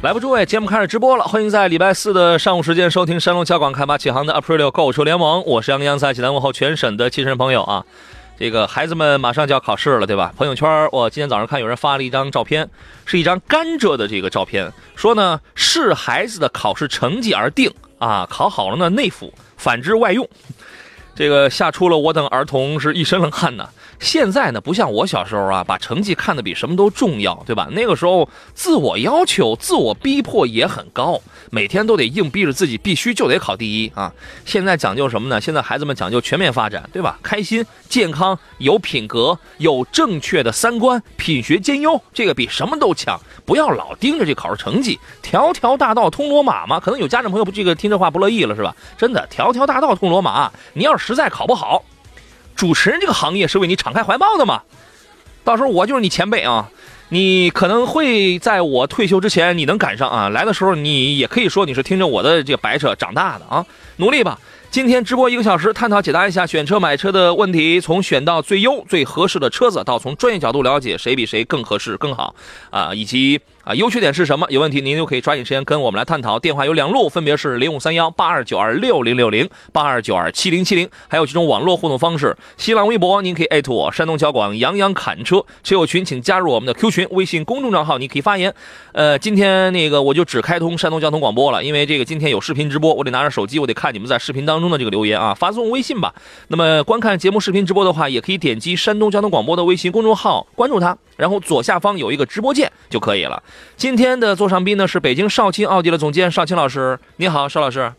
来吧，诸位，节目开始直播了，欢迎在礼拜四的上午时间收听山东交广开发启航的 April 购车联盟，我是杨洋，在济南问候全省的汽车人朋友啊。这个孩子们马上就要考试了，对吧？朋友圈我今天早上看有人发了一张照片，是一张甘蔗的这个照片，说呢视孩子的考试成绩而定啊，考好了呢内服，反之外用。这个吓出了我等儿童是一身冷汗呢。现在呢，不像我小时候啊，把成绩看得比什么都重要，对吧？那个时候自我要求、自我逼迫也很高，每天都得硬逼着自己必须就得考第一啊。现在讲究什么呢？现在孩子们讲究全面发展，对吧？开心、健康、有品格、有正确的三观，品学兼优，这个比什么都强。不要老盯着这考试成绩，条条大道通罗马嘛。可能有家长朋友不这个听这话不乐意了，是吧？真的，条条大道通罗马，你要是实在考不好。主持人这个行业是为你敞开怀抱的嘛？到时候我就是你前辈啊，你可能会在我退休之前你能赶上啊。来的时候你也可以说你是听着我的这个白扯长大的啊，努力吧。今天直播一个小时，探讨解答一下选车买车的问题，从选到最优最合适的车子，到从专业角度了解谁比谁更合适更好啊，以及。啊，优缺点是什么？有问题您就可以抓紧时间跟我们来探讨。电话有两路，分别是零五三幺八二九二六零六零八二九二七零七零，还有几种网络互动方式。新浪微博您可以艾特我，山东交广杨洋侃车车友群，请加入我们的 Q 群。微信公众账号你可以发言。呃，今天那个我就只开通山东交通广播了，因为这个今天有视频直播，我得拿着手机，我得看你们在视频当中的这个留言啊，发送微信吧。那么观看节目视频直播的话，也可以点击山东交通广播的微信公众号，关注它。然后左下方有一个直播键就可以了。今天的座上宾呢是北京少卿奥迪的总监少卿老师，你好，邵老师。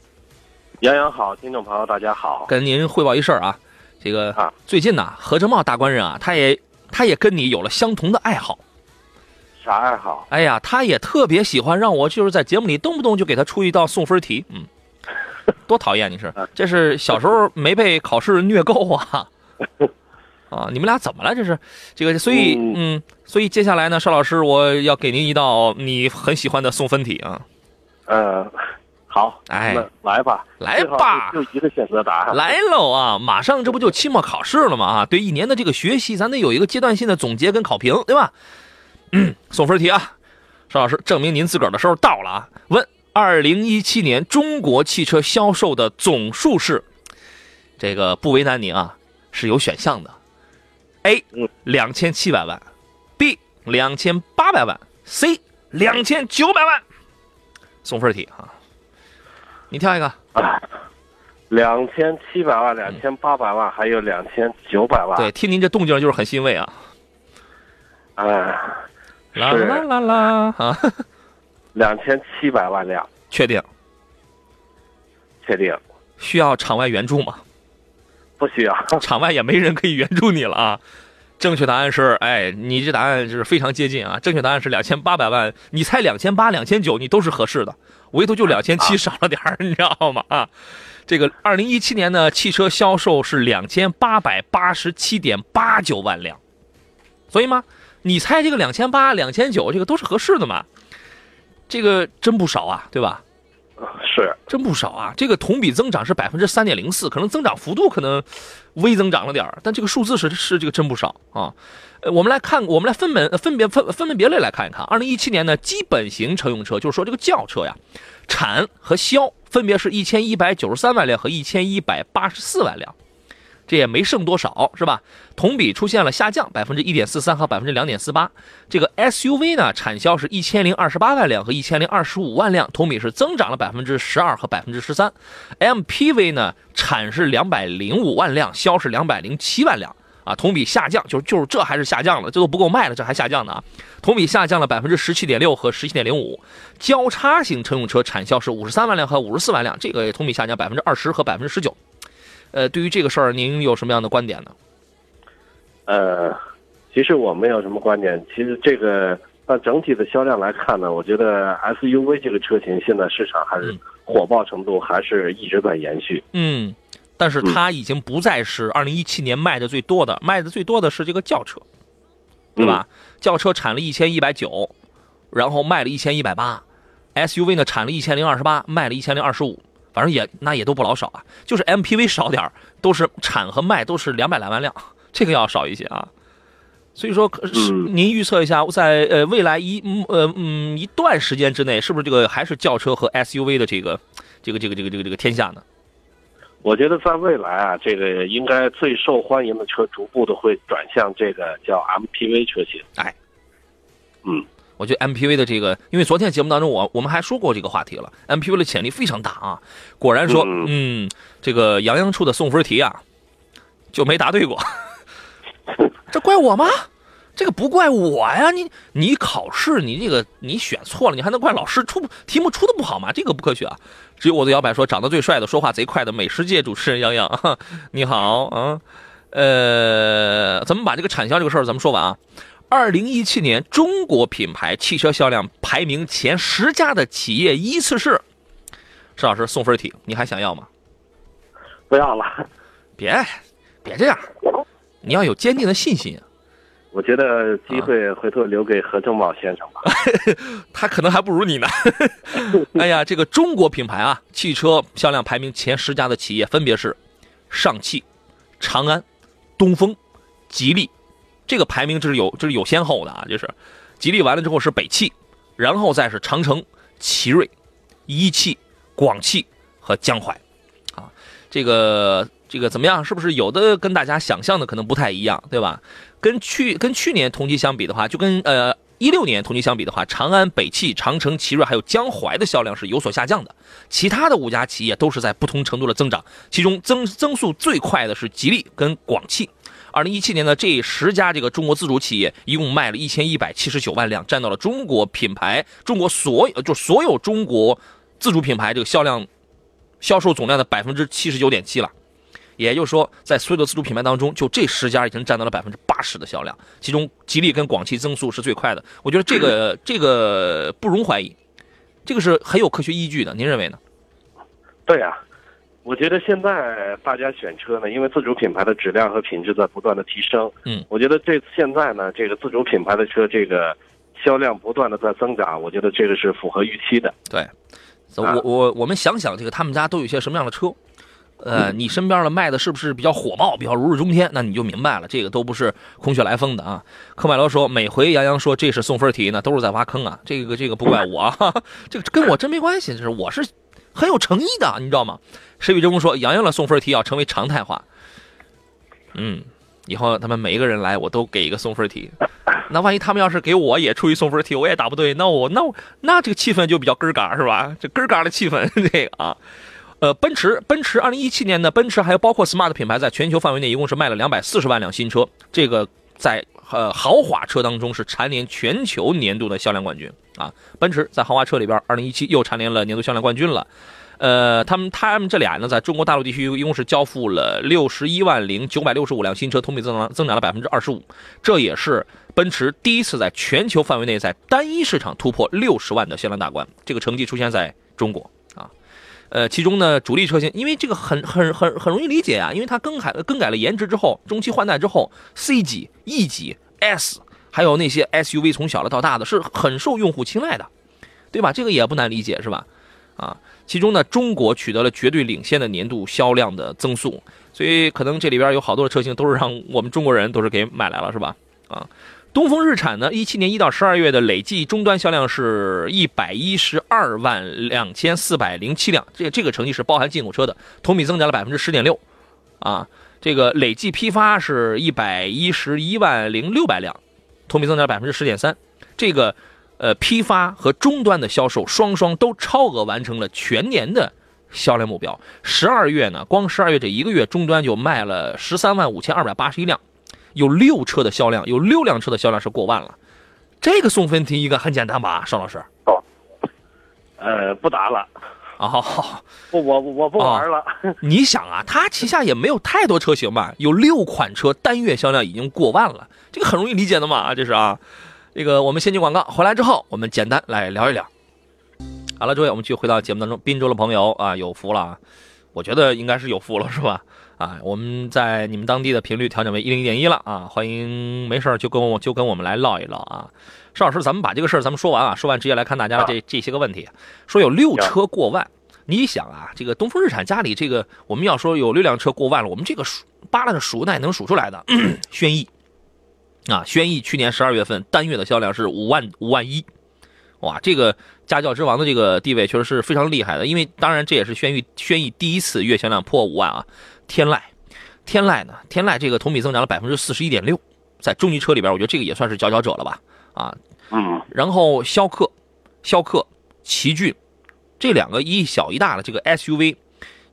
杨洋好，听众朋友大家好。跟您汇报一事儿啊，这个啊，最近呢，何正茂大官人啊，他也他也跟你有了相同的爱好。啥爱好？哎呀，他也特别喜欢让我就是在节目里动不动就给他出一道送分题，嗯，多讨厌你是？这是小时候没被考试虐够啊。啊，你们俩怎么了？这是，这个，所以，嗯，所以接下来呢，邵老师，我要给您一道你很喜欢的送分题啊。呃，好，哎，来吧，来吧，就一个选择答案。来喽啊！马上这不就期末考试了吗？啊，对一年的这个学习，咱得有一个阶段性的总结跟考评，对吧？嗯，送分题啊，邵老师，证明您自个儿的时候到了啊。问：二零一七年中国汽车销售的总数是？这个不为难您啊，是有选项的。A 两千七百万，B 两千八百万，C 两千九百万，送分题啊！你挑一个。两千七百万、两千八百万，还有两千九百万。对，听您这动静就是很欣慰啊。哎，啦啦啦啦啊！两千七百万辆，确定？确定。需要场外援助吗？不需要，场外也没人可以援助你了啊！正确答案是，哎，你这答案就是非常接近啊！正确答案是两千八百万，你猜两千八、两千九，你都是合适的，唯独就两千七少了点儿，你知道吗？啊，这个二零一七年呢汽车销售是两千八百八十七点八九万辆，所以嘛，你猜这个两千八、两千九，这个都是合适的嘛？这个真不少啊，对吧？是，真不少啊！这个同比增长是百分之三点零四，可能增长幅度可能微增长了点但这个数字是是这个真不少啊。呃，我们来看，我们来分门分别分分门别类来看一看。二零一七年呢，基本型乘用车，就是说这个轿车呀，产和销分别是一千一百九十三万辆和一千一百八十四万辆。这也没剩多少，是吧？同比出现了下降，百分之一点四三和百分之两点四八。这个 SUV 呢，产销是一千零二十八万辆和一千零二十五万辆，同比是增长了百分之十二和百分之十三。MPV 呢，产是两百零五万辆，销是两百零七万辆。啊，同比下降，就是就是这还是下降了，这都不够卖了，这还下降呢啊，同比下降了百分之十七点六和十七点零五。交叉型乘用车产销是五十三万辆和五十四万辆，这个同比下降百分之二十和百分之十九。呃，对于这个事儿，您有什么样的观点呢？呃，其实我没有什么观点。其实这个按整体的销量来看呢，我觉得 SUV 这个车型现在市场还是火爆程度还是一直在延续。嗯，但是它已经不再是二零一七年卖的最多的，卖的最多的是这个轿车，对吧？轿车产了一千一百九，然后卖了一千一百八，SUV 呢产了一千零二十八，卖了一千零二十五。反正也那也都不老少啊，就是 MPV 少点都是产和卖都是两百来万辆，这个要少一些啊。所以说，是您预测一下，在呃未来一呃嗯一段时间之内，是不是这个还是轿车和 SUV 的这个这个这个这个这个这个天下呢？我觉得在未来啊，这个应该最受欢迎的车逐步的会转向这个叫 MPV 车型。哎，嗯。我觉得 MPV 的这个，因为昨天节目当中我我们还说过这个话题了，MPV 的潜力非常大啊。果然说，嗯，这个杨洋出的送分题啊，就没答对过。这怪我吗？这个不怪我呀。你你考试你这个你选错了，你还能怪老师出题目出的不好吗？这个不科学啊。只有我的摇摆说，长得最帅的，说话贼快的美食界主持人杨洋，你好啊。呃，咱们把这个产销这个事儿咱们说完啊。二零一七年中国品牌汽车销量排名前十家的企业依次是，石老师送分题，你还想要吗？不要了，别，别这样，你要有坚定的信心。我觉得机会回头留给何正茂先生吧，他可能还不如你呢。哎呀，这个中国品牌啊，汽车销量排名前十家的企业分别是上汽、长安、东风、吉利。这个排名这是有这是有先后的啊，就是吉利完了之后是北汽，然后再是长城、奇瑞、一汽、广汽和江淮，啊，这个这个怎么样？是不是有的跟大家想象的可能不太一样，对吧？跟去跟去年同期相比的话，就跟呃一六年同期相比的话，长安、北汽、长城、奇瑞还有江淮的销量是有所下降的，其他的五家企业都是在不同程度的增长，其中增增速最快的是吉利跟广汽。二零一七年的这十家这个中国自主企业，一共卖了一千一百七十九万辆，占到了中国品牌中国所有就所有中国自主品牌这个销量销售总量的百分之七十九点七了。也就是说，在所有的自主品牌当中，就这十家已经占到了百分之八十的销量，其中吉利跟广汽增速是最快的。我觉得这个这个不容怀疑，这个是很有科学依据的。您认为呢？对呀。我觉得现在大家选车呢，因为自主品牌的质量和品质在不断的提升。嗯，我觉得这现在呢，这个自主品牌的车这个销量不断的在增长，我觉得这个是符合预期的。对，我我我们想想，这个他们家都有些什么样的车？呃，你身边的卖的是不是比较火爆、比较如日中天？那你就明白了，这个都不是空穴来风的啊。科迈罗说，每回杨洋说这是送分题呢，都是在挖坑啊。这个这个不怪我，这个跟我真没关系，就是我是很有诚意的，你知道吗？石宇中说：“杨洋的送分题要成为常态化。嗯，以后他们每一个人来，我都给一个送分题。那万一他们要是给我也出一送分题，我也答不对，那我那我那这个气氛就比较根儿嘎是吧？这根儿嘎的气氛，这个啊，呃，奔驰，奔驰，二零一七年的奔驰还有包括 smart 品牌，在全球范围内一共是卖了两百四十万辆新车，这个在呃豪华车当中是蝉联全球年度的销量冠军啊。奔驰在豪华车里边，二零一七又蝉联了年度销量冠军了。”呃，他们他们这俩呢，在中国大陆地区一共是交付了六十一万零九百六十五辆新车，同比增长增长了百分之二十五。这也是奔驰第一次在全球范围内在单一市场突破六十万的销量大关。这个成绩出现在中国啊，呃，其中呢，主力车型，因为这个很很很很容易理解啊，因为它更改更改了颜值之后，中期换代之后，C 级、E 级、S，还有那些 SUV 从小的到大的，是很受用户青睐的，对吧？这个也不难理解，是吧？啊。其中呢，中国取得了绝对领先的年度销量的增速，所以可能这里边有好多的车型都是让我们中国人都是给买来了，是吧？啊，东风日产呢，一七年一到十二月的累计终端销量是一百一十二万两千四百零七辆，这这个成绩是包含进口车的，同比增长了百分之十点六，啊，这个累计批发是一百一十一万零六百辆，同比增长百分之十点三，这个。呃，批发和终端的销售双双都超额完成了全年的销量目标。十二月呢，光十二月这一个月，终端就卖了十三万五千二百八十一辆，有六车的销量，有六辆车的销量是过万了。这个送分题应该很简单吧，邵老师？哦呃，不答了。哦，不，我我不玩了。你想啊，他旗下也没有太多车型吧？有六款车单月销量已经过万了，这个很容易理解的嘛啊，这是啊。这个我们先进广告，回来之后我们简单来聊一聊。好了，诸位，我们继续回到节目当中。滨州的朋友啊，有福了啊！我觉得应该是有福了，是吧？啊，我们在你们当地的频率调整为一零点一了啊！欢迎，没事就跟我就跟我们来唠一唠啊。邵老师，咱们把这个事儿咱们说完啊，说完直接来看大家的这这些个问题。说有六车过万，你想啊，这个东风日产家里这个我们要说有六辆车过万了，我们这个数扒拉着数那也能数出来的。轩逸啊，轩逸去年十二月份单月的销量是五万五万一，哇，这个家轿之王的这个地位确实是非常厉害的。因为当然这也是轩逸轩逸第一次月销量破五万啊。天籁，天籁呢？天籁这个同比增长了百分之四十一点六，在中级车里边，我觉得这个也算是佼佼者了吧？啊。嗯，然后逍客、逍客、奇骏这两个一小一大的这个 SUV，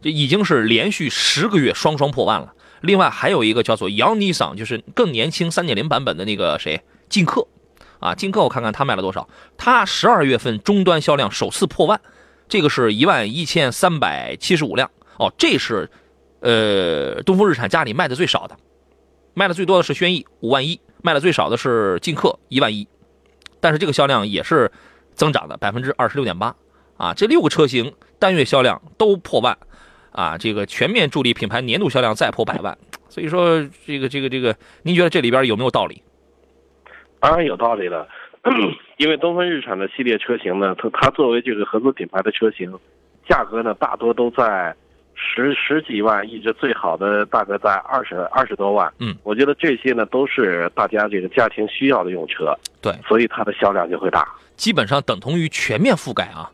这已经是连续十个月双双破万了。另外还有一个叫做杨尼桑，就是更年轻三点零版本的那个谁，劲客啊，劲客我看看他卖了多少？他十二月份终端销量首次破万，这个是一万一千三百七十五辆哦。这是呃东风日产家里卖的最少的，卖的最多的是轩逸五万一，卖的最少的是劲客一万一。但是这个销量也是增长的百分之二十六点八啊！这六个车型单月销量都破万啊！这个全面助力品牌年度销量再破百万，所以说这个这个这个，您觉得这里边有没有道理？当然有道理了，因为东风日产的系列车型呢，它它作为这个合资品牌的车型，价格呢大多都在。十十几万，一直最好的大概在二十二十多万。嗯，我觉得这些呢都是大家这个家庭需要的用车。对，所以它的销量就会大。基本上等同于全面覆盖啊，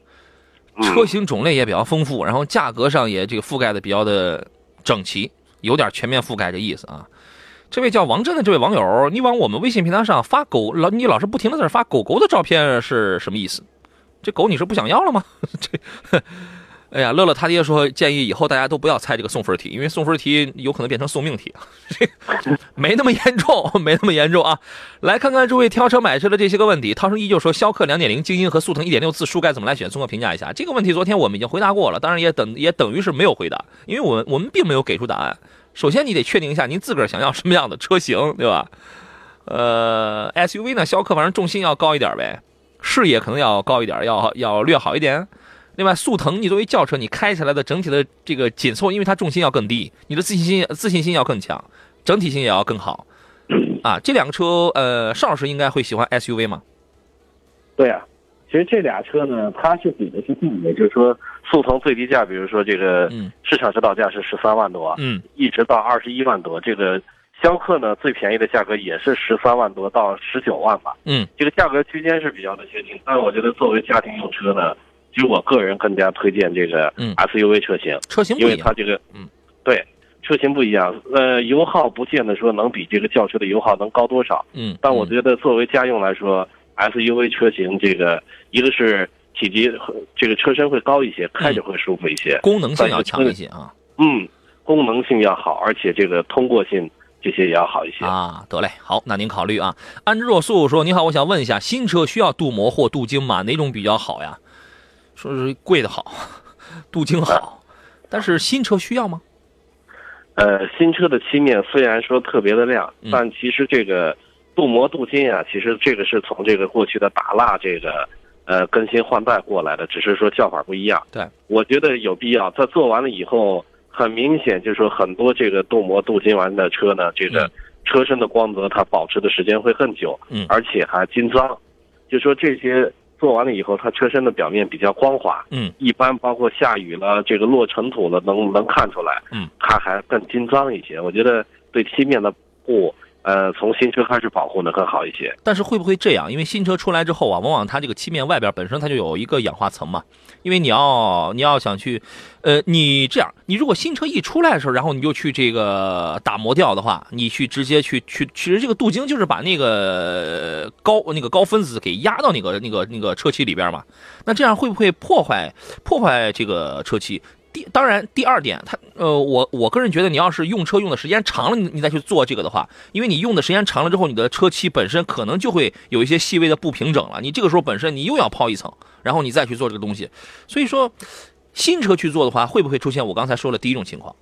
车型种类也比较丰富，然后价格上也这个覆盖的比较的整齐，有点全面覆盖这意思啊。这位叫王震的这位网友，你往我们微信平台上发狗老，你老是不停的在发狗狗的照片是什么意思？这狗你是不想要了吗？这。哎呀，乐乐他爹说建议以后大家都不要猜这个送分题，因为送分题有可能变成送命题，没那么严重，没那么严重啊！来看看诸位挑车买车的这些个问题。涛声依旧说，逍客2.0、精英和速腾1.6自书该怎么来选？综合评价一下这个问题。昨天我们已经回答过了，当然也等也等于是没有回答，因为我们我们并没有给出答案。首先你得确定一下您自个儿想要什么样的车型，对吧？呃，SUV 呢，逍客反正重心要高一点呗，视野可能要高一点，要要略好一点。另外，速腾你作为轿车，你开起来的整体的这个紧凑，因为它重心要更低，你的自信心自信心要更强，整体性也要更好。啊，这两个车，呃，邵老师应该会喜欢 SUV 吗？对啊，其实这俩车呢，它是比的是定位，就是说速腾最低价，比如说这个市场指导价是十三万多，嗯，一直到二十一万多。这个逍客呢，最便宜的价格也是十三万多到十九万吧，嗯，这个价格区间是比较的接近。但我觉得作为家庭用车呢。其实我个人更加推荐这个 SUV 车型，车型因为它这个，嗯，对，车型不一样，呃，油耗不见得说能比这个轿车的油耗能高多少，嗯，但我觉得作为家用来说，SUV 车型这个一个是体积和这个车身会高一些，开着会舒服一些，功能性要强一些啊，嗯，功能性要好，而且这个通过性这些也要好一些啊。得嘞，好，那您考虑啊。安之若素说：“你好，我想问一下，新车需要镀膜或镀晶吗？哪种比较好呀？”说是贵的好，镀金好，但是新车需要吗？呃，新车的漆面虽然说特别的亮，但其实这个镀膜镀金啊，其实这个是从这个过去的打蜡这个呃更新换代过来的，只是说叫法不一样。对，我觉得有必要。在做完了以后，很明显就是说很多这个镀膜镀金完的车呢，这个车身的光泽它保持的时间会更久，嗯，而且还金脏，就说这些。做完了以后，它车身的表面比较光滑，嗯，一般包括下雨了，这个落尘土了，能能看出来，嗯，它还更金脏一些。我觉得对漆面的布。呃，从新车开始保护呢更好一些。但是会不会这样？因为新车出来之后啊，往往它这个漆面外边本身它就有一个氧化层嘛。因为你要你要想去，呃，你这样，你如果新车一出来的时候，然后你就去这个打磨掉的话，你去直接去去，其实这个镀晶就是把那个高那个高分子给压到那个那个那个车漆里边嘛。那这样会不会破坏破坏这个车漆？第当然第二点，它呃，我我个人觉得，你要是用车用的时间长了，你你再去做这个的话，因为你用的时间长了之后，你的车漆本身可能就会有一些细微的不平整了。你这个时候本身你又要抛一层，然后你再去做这个东西，所以说新车去做的话，会不会出现我刚才说的第一种情况？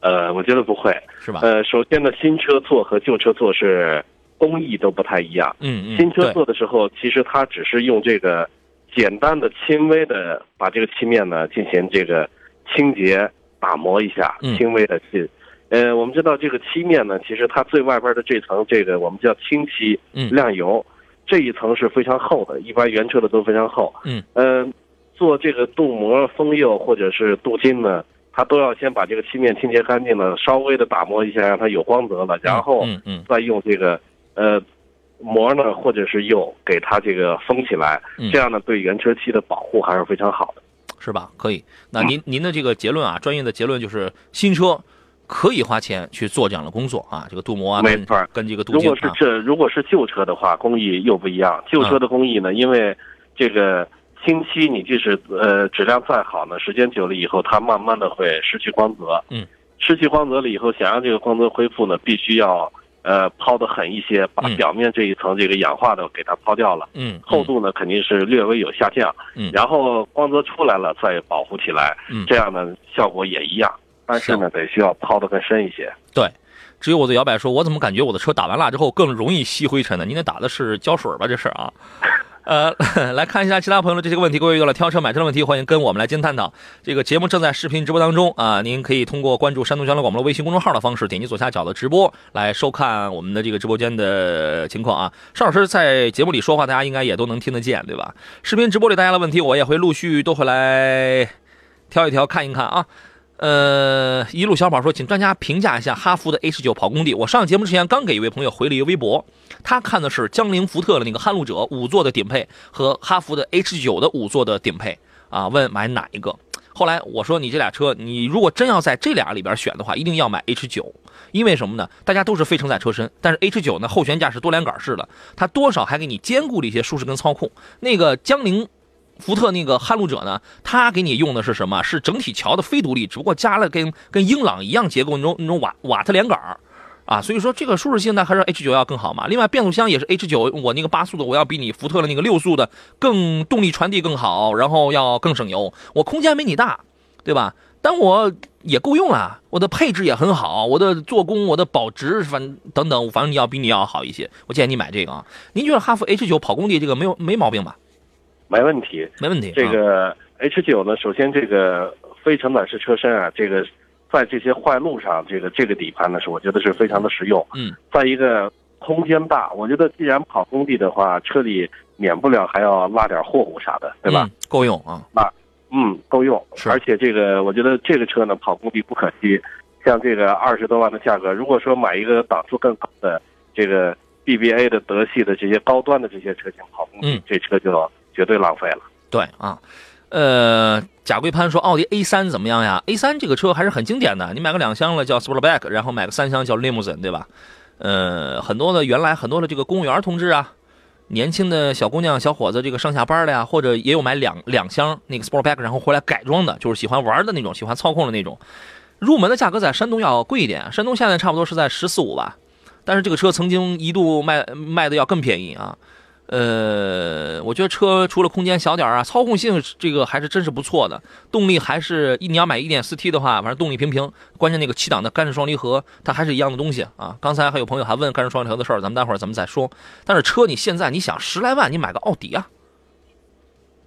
呃，我觉得不会，是吧？呃，首先呢，新车做和旧车做是工艺都不太一样。嗯嗯，新车做的时候，其实它只是用这个简单的、轻微的把这个漆面呢进行这个清洁、打磨一下嗯，轻微的去。呃，我们知道这个漆面呢，其实它最外边的这层这个我们叫清漆嗯亮油，这一层是非常厚的，一般原车的都非常厚。嗯，呃，做这个镀膜、封釉或者是镀金呢，它都要先把这个漆面清洁干净了，稍微的打磨一下，让它有光泽了，然后嗯嗯再用这个呃膜呢或者是釉给它这个封起来嗯，这样呢对原车漆的保护还是非常好的。是吧？可以。那您您的这个结论啊，专业的结论就是新车可以花钱去做这样的工作啊，这个镀膜啊，跟没错跟这个镀如金啊，果是这如果是旧车的话，工艺又不一样。旧车的工艺呢，因为这个清漆，你即使呃质量再好呢，时间久了以后，它慢慢的会失去光泽。嗯，失去光泽了以后，想让这个光泽恢复呢，必须要呃抛的狠一些，把嗯表面这一层这个氧化的给它抛掉了。嗯，厚度呢肯定是略微有下降，嗯然后光泽出来了再保护起来，嗯这样呢效果也一样，但是呢得需要抛的更深一些。对。只有我的摇摆说，我怎么感觉我的车打完蜡之后更容易吸灰尘呢？您那打的是胶水吧？这是啊。呃，来看一下其他朋友的这些问题。各位遇到了挑车买车的问题，欢迎跟我们来进行探讨。这个节目正在视频直播当中啊，您可以通过关注山东交通广播的微信公众号的方式，点击左下角的直播来收看我们的这个直播间的情况啊。邵老师在节目里说话，大家应该也都能听得见，对吧？视频直播里大家的问题，我也会陆续都会来挑一挑看一看啊。呃，一路小跑说，请专家评价一下哈弗的 H 9跑工地。我上节目之前刚给一位朋友回了一个微博，他看的是江铃福特的那个撼路者五座的顶配和哈弗的 H 9的五座的顶配啊，问买哪一个。后来我说，你这俩车，你如果真要在这俩里边选的话，一定要买 H 9因为什么呢？大家都是非承载车身，但是 H 9呢后悬架是多连杆式的，它多少还给你兼顾了一些舒适跟操控。那个江铃福特那个撼路者呢，它给你用的是什么？是整体桥的非独立，只不过加了跟跟英朗一样结构那种那种瓦瓦特连杆儿啊，所以说这个舒适性呢还是 H 9要更好嘛。另外变速箱也是 H 9我那个八速的我要比你福特的那个六速的更动力传递更好，然后要更省油，我空间没你大，对吧？但我也够用了，我的配置也很好，我的做工、我的保值，反等等，反正你要比你要好一些。我建议你买这个啊。您觉得哈弗 H 9跑工地这个没有没毛病吧？没问题。没问题。这啊个 H 九呢，首先这个非承载式车身啊，这个在这些坏路上，这个这个底盘呢是我觉得是非常的实用。嗯，再一个空间大，我觉得既然跑工地的话，车里免不了还要拉点货物啥的，对吧？嗯？够用啊。嗯，够用。是而且这个我觉得这个车呢跑工地不可惜，像这个二十多万的价格，如果说买一个档次更高的这个 BBA 的德系的这些高端的这些车型跑工地，嗯这车就绝对浪费了。对啊，呃，贾桂潘说奥迪 A 3怎么样呀？A 3这个车还是很经典的，你买个两厢了叫 Sportback，然后买个三厢叫 Limousine，对吧？呃，很多的原来很多的这个公务员同志啊，年轻的小姑娘、小伙子，这个上下班的呀，或者也有买两两厢那个 Sportback，然后回来改装的，就是喜欢玩的那种，喜欢操控的那种。入门的价格在山东要贵一点，山东现在差不多是在十四五吧，但是这个车曾经一度卖卖的要更便宜啊。呃，我觉得车除了空间小点儿啊，操控性这个还是真是不错的，动力还是一你要买 1.4T 的话，反正动力平平，关键那个七档的干式双离合它还是一样的东西啊。刚才还有朋友还问干式双离合的事儿，咱们待会儿咱们再说。但是车你现在你想十来万，你买个奥迪啊，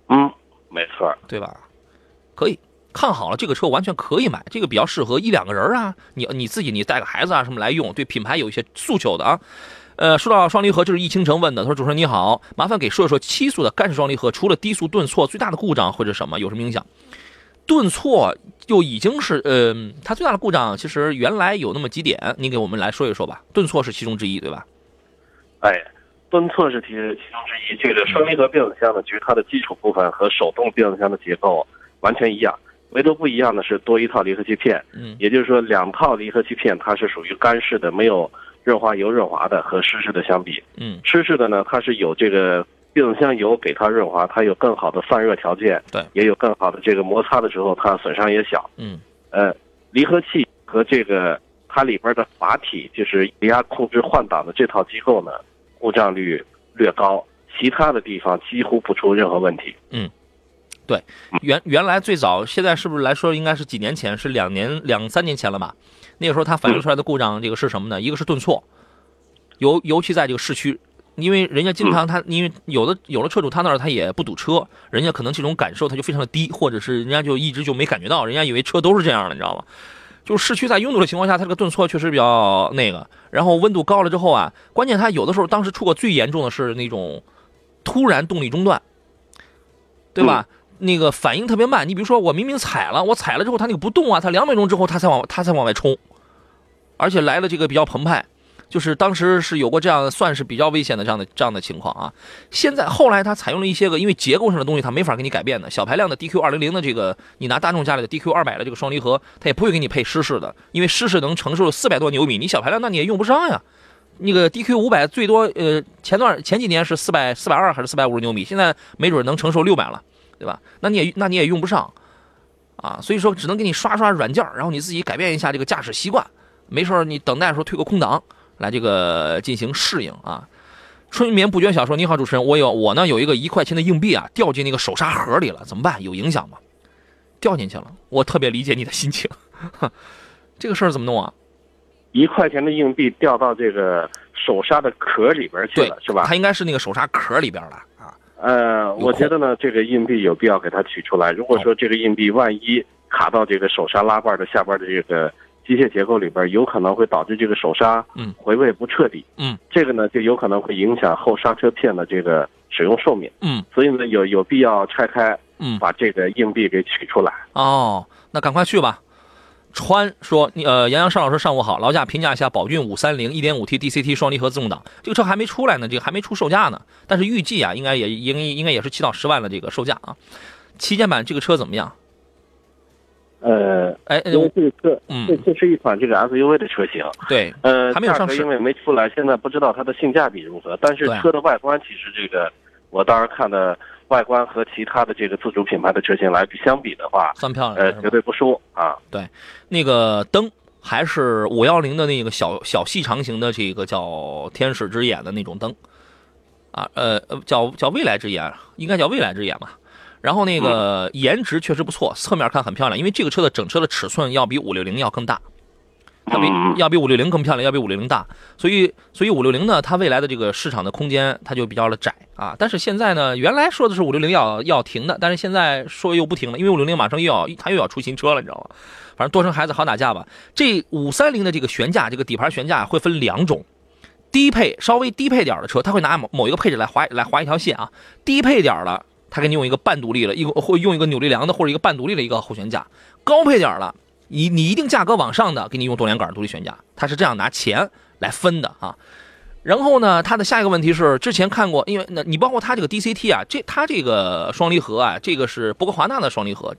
嗯，没错。对吧？可以看好了，这个车完全可以买，这个比较适合一两个人啊，你你自己你带个孩子啊什么来用，对品牌有一些诉求的啊。呃，说到双离合，就是易倾城问的，他说：“主持人你好，麻烦给说一说七速的干式双离合，除了低速顿挫，最大的故障会是什么？有什么影响？顿挫就已经是，呃，它最大的故障其实原来有那么几点，您给我们来说一说吧。顿挫是其中之一，对吧？哎，顿挫是其其中之一。这个双离合变速箱呢，其实它的基础部分和手动变速箱的结构完全一样，唯独不一样的是多一套离合器片。嗯也就是说，两套离合器片它是属于干式的，没有润滑油润滑的和湿式的相比。嗯湿式的呢，它是有这个变速箱油给它润滑，它有更好的散热条件，对，也有更好的这个摩擦的时候它损伤也小。嗯呃，离合器和这个它里边的阀体，就是液压控制换挡的这套机构呢，故障率略高，其他的地方几乎不出任何问题。嗯。对原原来最早，现在是不是来说应该是几年前，是两年两三年前了吧？那个时候它反映出来的故障，这个是什么呢？一个是顿挫，尤尤其在这个市区，因为人家经常他因为有的有的车主他那儿他也不堵车，人家可能这种感受他就非常的低，或者是人家就一直就没感觉到，人家以为车都是这样的，你知道吗？就市区在拥堵的情况下，它这个顿挫确实比较那个，然后温度高了之后啊，关键它有的时候当时出过最严重的是那种突然动力中断，对吧？那个反应特别慢。你比如说，我明明踩了，我踩了之后它那个不动啊，它两秒钟之后它才往它才往外冲，而且来了这个比较澎湃，就是当时是有过这样算是比较危险的这样的这样的情况啊。现在后来它采用了一些个，因为结构上的东西它没法给你改变的，小排量的 DQ 二零零的这个，你拿大众家里的 DQ 二百的这个双离合，它也不会给你配湿式的，因为湿式能承受四百多牛米，你小排量那你也用不上呀。那个 DQ 五百最多呃前段前几年是四百四百二还是四百五十牛米，现在没准能承受六百了。对吧？那你也那你也用不上，啊，所以说只能给你刷刷软件然后你自己改变一下这个驾驶习惯。没事你等待的时候推个空档来这个进行适应啊。春眠不觉晓说：“你好，主持人，我有我呢有一个一块钱的硬币啊掉进那个手刹盒里了，怎么办？有影响吗？掉进去了，我特别理解你的心情。这个事儿怎么弄啊？一块钱的硬币掉到这个手刹的壳里边去了，是吧？它应该是那个手刹壳里边了。”呃，我觉得呢，这个硬币有必要给它取出来。如果说这个硬币万一卡到这个手刹拉把的下边的这个机械结构里边，有可能会导致这个手刹嗯回位不彻底。嗯，这个呢就有可能会影响后刹车片的这个使用寿命。嗯，所以呢有有必要拆开，嗯，把这个硬币给取出来。哦，那赶快去吧。川说：“呃，杨洋邵老师，上午好，劳驾评价一下宝骏五三零一点五 T DCT 双离合自动挡，这个车还没出来呢，这个还没出售价呢，但是预计啊，应该也应应该也是七到十万的这个售价啊。旗舰版这个车怎么样？呃，哎，因为这个车，嗯这这是一款这个 SUV 的车型，对，呃，还没有上市因为没出来，现在不知道它的性价比如何。但是车的外观，其实这个我当时看的外观和其他的这个自主品牌的车型来相比的话，算漂亮呃，的？绝对不输啊。对那个灯还是五幺零的那个小小细长型的这个叫天使之眼的那种灯，啊，呃，呃叫叫未来之眼，应该叫未来之眼吧。然后那个颜值确实不错，侧面看很漂亮，因为这个车的整车的尺寸要比五六零要更大，要比嗯要比五六零更漂亮，要比五六零大，所以所以五六零呢，它未来的这个市场的空间它就比较的窄啊。但是现在呢，原来说的是五六零要要停的，但是现在说又不停了，因为五六零马上又要它又要出新车了，你知道吗？反正多生孩子好打架吧。这五三零的这个悬架，这个底盘悬架会分两种，低配稍微低配点的车，它会拿某某一个配置来划来划一条线啊。低配点的，它给你用一个半独立的，一个会用一个扭力梁的或者一个半独立的一个后悬架。高配点了，你你一定价格往上的，给你用多连杆独立悬架，它是这样拿钱来分的啊。然后呢，它的下一个问题是，之前看过，因为那你包括它这个 DCT 啊，这它这个双离合啊，这个是博格华纳的双离合，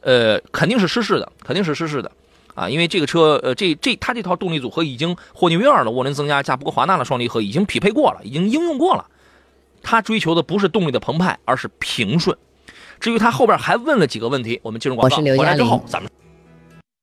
呃，肯定是湿式的，肯定是湿式的啊，因为这个车，呃，这这它这套动力组合已经霍尼韦尔的涡轮增压加博格华纳的双离合已经匹配过了，已经应用过了。它追求的不是动力的澎湃，而是平顺。至于他后边还问了几个问题，我们进入广告，回来之后咱们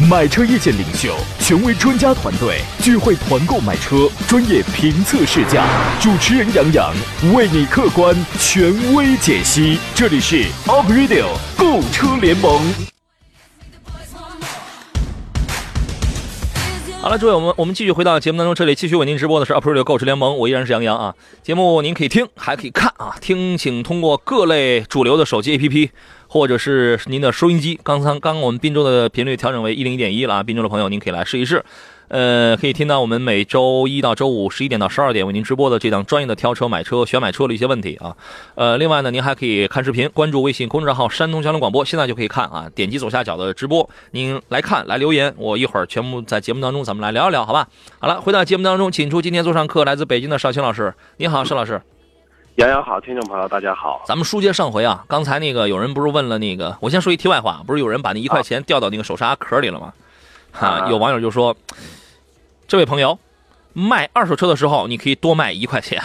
买车意见领袖，权威专家团队聚会团购买车，专业评测试驾，主持人杨洋为你客观权威解析。这里是 Up Radio 购车联盟。好了，诸位，我们我们继续回到节目当中，这里继续为您直播的是 April 购车联盟，我依然是杨洋啊。节目您可以听，还可以看啊。听，请通过各类主流的手机 APP，或者是您的收音机。刚刚刚我们滨州的频率调整为一零一点一了啊，滨州的朋友您可以来试一试。呃，可以听到我们每周一到周五十一点到十二点为您直播的这档专业的挑车、买车、选买车的一些问题啊。呃，另外呢，您还可以看视频，关注微信公众号“山东交通广播”，现在就可以看啊。点击左下角的直播，您来看来留言，我一会儿全部在节目当中咱们来聊一聊，好吧？好了，回到节目当中，请出今天做上课来自北京的邵青老师，你好，邵老师。杨洋好，听众朋友大家好。咱们书接上回啊，刚才那个有人不是问了那个，我先说一题外话，不是有人把那一块钱掉到那个手刹壳里了吗？哈，有网友就说。这位朋友，卖二手车的时候，你可以多卖一块钱。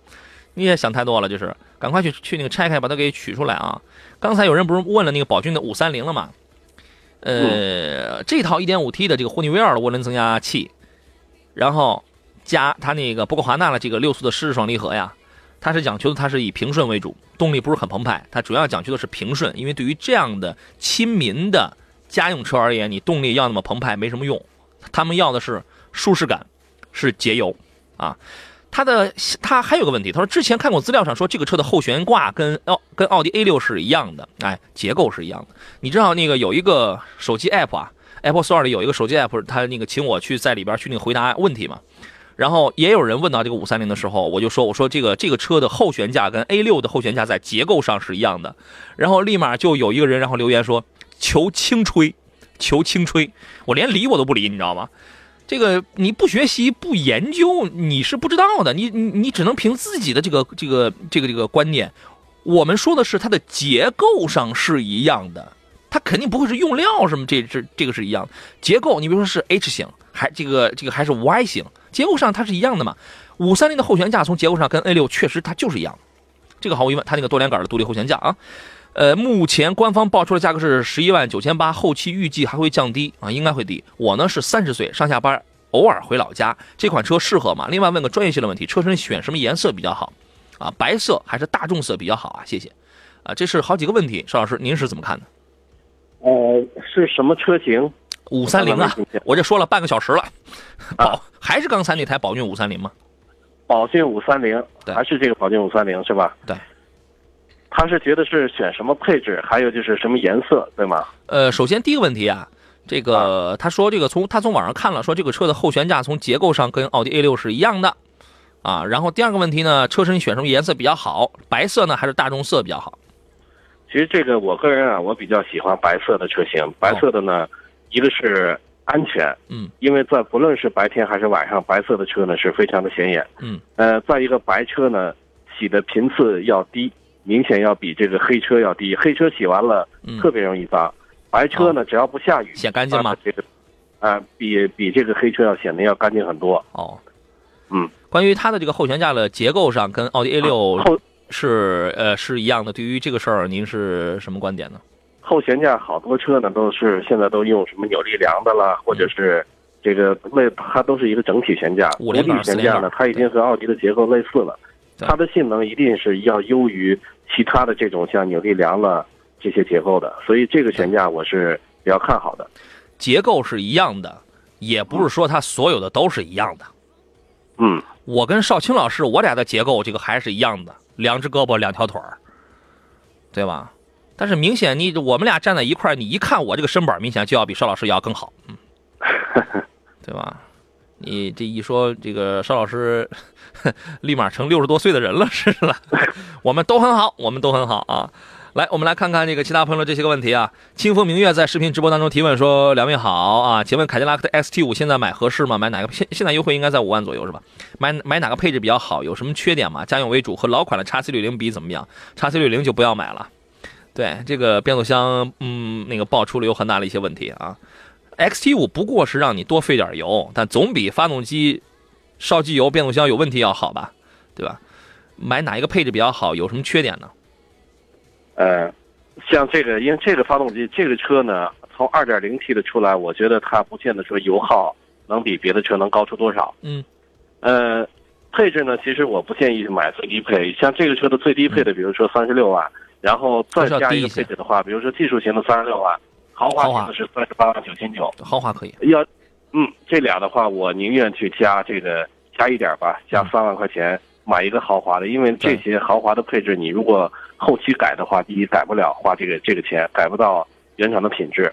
你也想太多了，就是赶快去去那个拆开，把它给取出来啊！刚才有人不是问了那个宝骏的五三零了吗？呃，这套 1.5T 的这个霍尼韦尔的涡轮增压器，然后加它那个博格华纳的这个六速的湿式双离合呀，它是讲究的，它是以平顺为主，动力不是很澎湃，它主要讲究的是平顺。因为对于这样的亲民的家用车而言，你动力要那么澎湃没什么用，他们要的是。舒适感是节油啊，它的它还有个问题，他说之前看过资料上说这个车的后悬挂跟奥跟奥迪 A 六是一样的，哎，结构是一样的。你知道那个有一个手机 app 啊，Apple Store 里有一个手机 app，他那个请我去在里边去那个回答问题嘛。然后也有人问到这个五三零的时候，我就说我说这个这个车的后悬架跟 A 六的后悬架在结构上是一样的。然后立马就有一个人然后留言说求轻吹，求轻吹，我连理我都不理，你知道吗？这个你不学习不研究，你是不知道的。你你你只能凭自己的这个这个这个这个观念。我们说的是它的结构上是一样的，它肯定不会是用料什么这这这个是一样。结构你比如说是 H 型，还这个这个还是 Y 型，结构上它是一样的嘛。五三零的后悬架从结构上跟 A 六确实它就是一样，这个毫无疑问，它那个多连杆的独立后悬架啊。呃，目前官方报出的价格是十一万九千八，后期预计还会降低啊，应该会低。我呢是三十岁，上下班偶尔回老家，这款车适合吗？另外问个专业性的问题，车身选什么颜色比较好？啊，白色还是大众色比较好啊？谢谢。啊，这是好几个问题，邵老师您是怎么看的？呃，是什么车型？五三零啊，我这说了半个小时了，宝还是刚才那台宝骏五三零吗？宝骏五三零，还是这个宝骏五三零是吧？对。他是觉得是选什么配置，还有就是什么颜色，对吗？呃，首先第一个问题啊，这个他说这个从他从网上看了，说这个车的后悬架从结构上跟奥迪 A 六是一样的，啊，然后第二个问题呢，车身选什么颜色比较好？白色呢还是大众色比较好？其实这个我个人啊，我比较喜欢白色的车型，白色的呢，一个是安全，嗯，因为在不论是白天还是晚上，白色的车呢是非常的显眼，嗯，呃，再一个白车呢洗的频次要低。明显要比这个黑车要低，黑车洗完了特别容易脏，白车呢只要不下雨，显干净吗？这个啊，比比这个黑车要显得要干净很多。哦，嗯，关于它的这个后悬架的结构上，跟奥迪 A 六是呃是一样的。对于这个事儿，您是什么观点呢？后悬架好多车呢都是现在都用什么扭力梁的了，或者是这个类，它都是一个整体悬架。五连杆悬架呢，它已经和奥迪的结构类似了，它的性能一定是要优于。其他的这种像扭力梁了这些结构的，所以这个悬架我是比较看好的。结构是一样的，也不是说它所有的都是一样的。嗯，我跟少卿老师，我俩的结构这个还是一样的，两只胳膊两条腿儿，对吧？但是明显你我们俩站在一块儿你一看我这个身板，明显就要比邵老师要更好，嗯，对吧？你这一说，这个邵老师立马成六十多岁的人了是了。我们都很好，我们都很好啊。来，我们来看看这个其他朋友的这些个问题啊。清风明月在视频直播当中提问说：“两位好啊，请问凯迪拉克的 XT 五现在买合适吗？买哪个？现现在优惠应该在五万左右是吧？买买哪个配置比较好？有什么缺点吗？家用为主，和老款的叉 C 六零比怎么样？叉 C 六零就不要买了。对，这个变速箱，嗯，那个爆出了有很大的一些问题啊。” XT 五不过是让你多费点油，但总比发动机烧机油、变速箱有问题要好吧？对吧？买哪一个配置比较好？有什么缺点呢？呃，像这个，因为这个发动机，这个车呢，从 2.0T 的出来，我觉得它不见得说油耗能比别的车能高出多少。嗯。呃，配置呢，其实我不建议买最低配，像这个车的最低配的，比如说三十六万，然后再加一个配置的话，比如说技术型的三十六万。豪华型的是三十八万九千九，豪华可以。要，嗯，这俩的话，我宁愿去加这个加一点吧，加三万块钱买一个豪华的，因为这些豪华的配置，你如果后期改的话，第一改不了，花这个这个钱改不到原厂的品质。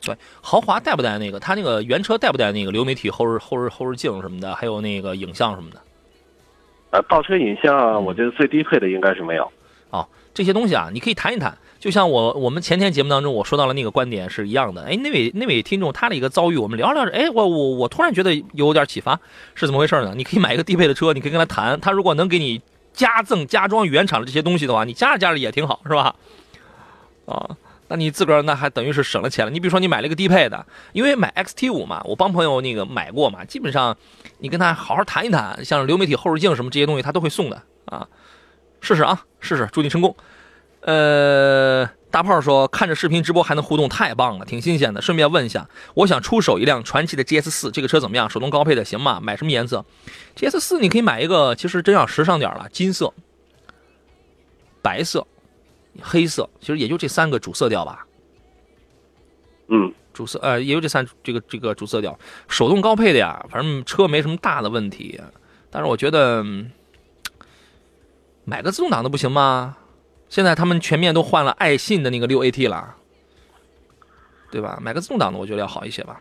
对，豪华带不带那个？它那个原车带不带那个流媒体后视后视后视镜什么的，还有那个影像什么的？呃，倒车影像，我觉得最低配的应该是没有。哦，这些东西啊，你可以谈一谈。就像我我们前天节目当中我说到了那个观点是一样的。哎，那位那位听众他的一个遭遇，我们聊聊，哎，我我我突然觉得有点启发，是怎么回事呢？你可以买一个低配的车，你可以跟他谈，他如果能给你加赠加装原厂的这些东西的话，你加着加着也挺好，是吧？啊。那你自个儿那还等于是省了钱了。你比如说你买了一个低配的，因为买 XT 五嘛，我帮朋友那个买过嘛，基本上你跟他好好谈一谈，像流媒体后视镜什么这些东西他都会送的啊。试试啊，试试，祝你成功。呃，大炮说看着视频直播还能互动，太棒了，挺新鲜的。顺便问一下，我想出手一辆传祺的 GS 四，这个车怎么样？手动高配的行吗？买什么颜色？GS 四你可以买一个，其实真要时尚点了，金色、白色。黑色其实也就这三个主色调吧，嗯，主色呃也就这三这个这个主色调，手动高配的呀，反正车没什么大的问题，但是我觉得买个自动挡的不行吗？现在他们全面都换了爱信的那个六 AT 了，对吧？买个自动挡的我觉得要好一些吧。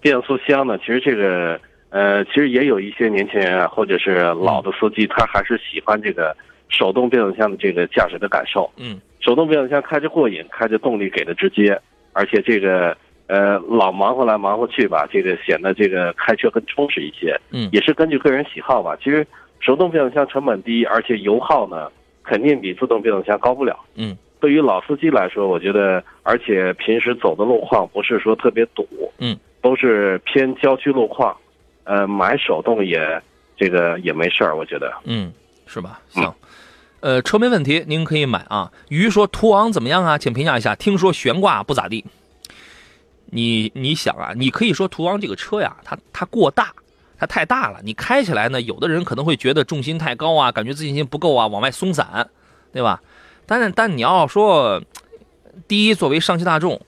变速箱呢，其实这个呃，其实也有一些年轻人啊，或者是老的司机，他还是喜欢这个。手动变速箱的这个驾驶的感受，嗯，手动变速箱开着过瘾，开着动力给的直接，而且这个呃老忙活来忙活去吧，这个显得这个开车更充实一些，嗯，也是根据个人喜好吧。其实手动变速箱成本低，而且油耗呢肯定比自动变速箱高不了，嗯，对于老司机来说，我觉得，而且平时走的路况不是说特别堵，嗯，都是偏郊区路况，呃，买手动也这个也没事儿，我觉得，嗯，是吧？行。呃，车没问题，您可以买啊。鱼说途昂怎么样啊？请评价一下。听说悬挂不咋地。你你想啊，你可以说途昂这个车呀，它它过大，它太大了。你开起来呢，有的人可能会觉得重心太高啊，感觉自信心不够啊，往外松散，对吧？但是但你要说，第一，作为上汽大众；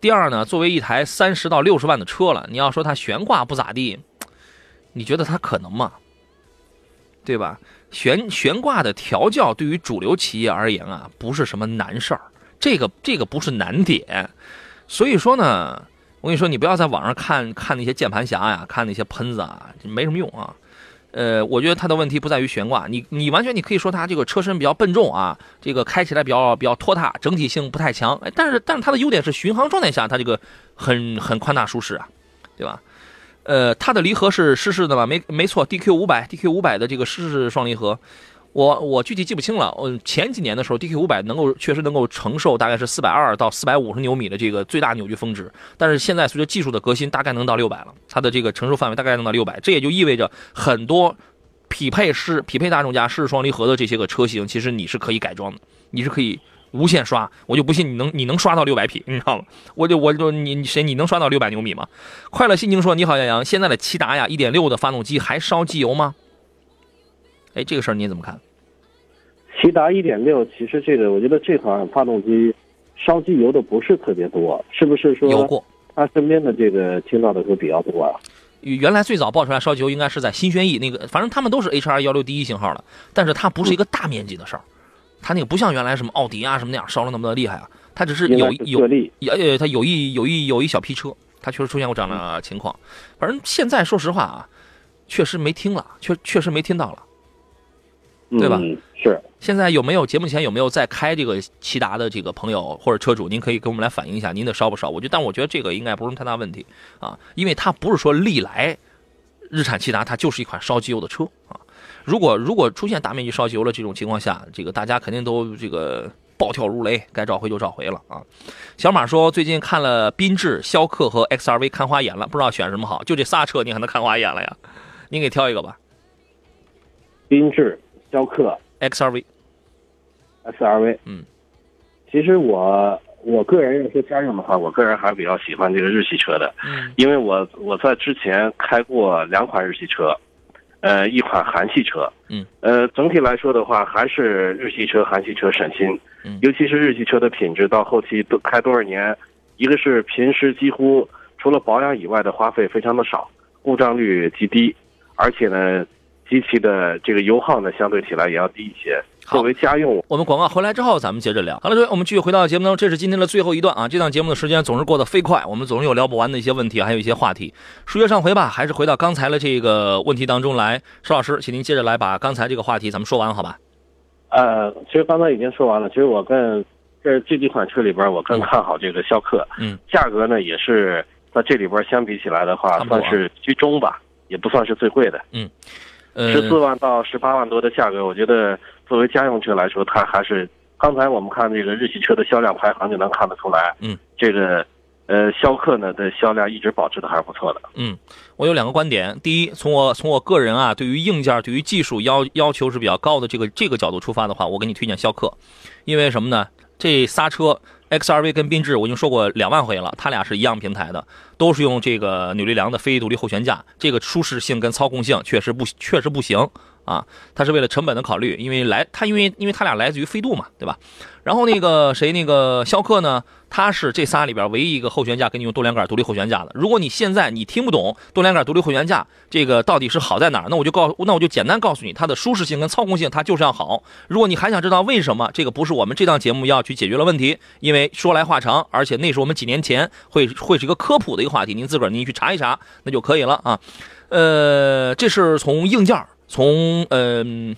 第二呢，作为一台三十到六十万的车了，你要说它悬挂不咋地，你觉得它可能吗？对吧？悬悬挂的调教对于主流企业而言啊，不是什么难事儿，这个这个不是难点，所以说呢，我跟你说，你不要在网上看看那些键盘侠呀，看那些喷子啊，没什么用啊。呃，我觉得它的问题不在于悬挂，你你完全你可以说它这个车身比较笨重啊，这个开起来比较比较拖沓，整体性不太强。哎，但是但是它的优点是巡航状态下它这个很很宽大舒适啊，对吧？呃，它的离合是湿式的吧？没，没错，DQ 五百，DQ 五百的这个湿式双离合，我我具体记不清了。嗯，前几年的时候，DQ 五百能够确实能够承受大概是四百二到四百五十牛米的这个最大扭矩峰值，但是现在随着技术的革新，大概能到六百了。它的这个承受范围大概能到六百，这也就意味着很多匹配是匹配大众家湿式双离合的这些个车型，其实你是可以改装的，你是可以。无限刷，我就不信你能你能刷到六百匹，你知道吗？我就我就你谁你能刷到六百牛米吗？快乐心情说：“你好，杨洋，现在的骐达呀，一点六的发动机还烧机油吗？”哎，这个事儿你怎么看？骐达一点六，其实这个我觉得这款发动机烧机油的不是特别多，是不是说？有过。他身边的这个听到的都比较多啊。原来最早爆出来烧机油应该是在新轩逸那个，反正他们都是 HR 幺六第一型号的，但是它不是一个大面积的事儿。它那个不像原来什么奥迪啊什么那样烧了那么的厉害啊，它只是有有呃它有一有一有一小批车，它确实出现过这样的情况。反正现在说实话啊，确实没听了，确确实没听到了，对吧？是。现在有没有节目前有没有在开这个骐达的这个朋友或者车主，您可以给我们来反映一下您的烧不烧？我觉得，但我觉得这个应该不是太大问题啊，因为它不是说历来日产骐达它就是一款烧机油的车啊。如果如果出现大面积烧机油的这种情况下，这个大家肯定都这个暴跳如雷，该召回就召回了啊。小马说最近看了缤智、逍客和 XRV 看花眼了，不知道选什么好。就这仨车你还能看花眼了呀？您给挑一个吧。缤智、逍客、XRV、XRV。嗯，其实我我个人要说家用的话，我个人还是比较喜欢这个日系车的，嗯，因为我我在之前开过两款日系车。呃，一款韩系车，嗯，呃，整体来说的话，还是日系车、韩系车省心，嗯，尤其是日系车的品质，到后期都开多少年，一个是平时几乎除了保养以外的花费非常的少，故障率极低，而且呢，机器的这个油耗呢，相对起来也要低一些。作为家用，我们广告回来之后，咱们接着聊。好了，各位，我们继续回到节目当中，这是今天的最后一段啊。这档节目的时间总是过得飞快，我们总是有聊不完的一些问题，还有一些话题。数学上回吧，还是回到刚才的这个问题当中来。石老师，请您接着来把刚才这个话题咱们说完，好吧？呃，其实刚才已经说完了。其实我更这这几款车里边，我更看好这个逍客。嗯，价格呢也是在这里边相比起来的话算是居中吧，也不算是最贵的。呃，十四万到十八万多的价格，我觉得作为家用车来说，它还是刚才我们看这个日系车的销量排行就能看得出来，嗯，这个呃逍客呢的销量一直保持的还是不错的。嗯，我有两个观点。第一，从我从我个人啊，对于硬件、对于技术要要求是比较高的这个这个角度出发的话，我给你推荐逍客，因为什么呢？这仨车 XRV 跟缤智我已经说过两万回了，它俩是一样平台的，都是用这个扭力梁的非独立后悬架，这个舒适性跟操控性确实不确实不行啊。它是为了成本的考虑，因为来它因为因为它俩来自于飞度嘛，对吧？然后那个谁那个逍客呢，它是这仨里边唯一一个后悬架给你用多连杆独立后悬架的。如果你现在你听不懂多连杆独立后悬架这个到底是好在哪儿，那我就告那我就简单告诉你，它的舒适性跟操控性它就是要好。如果你还想知道为什么，这个不是我们这档节目要去解决的问题，因为说来话长，而且那是我们几年前会会是一个科普的一个话题，您自个儿您去查一查那就可以了啊。呃，这是从硬件从嗯。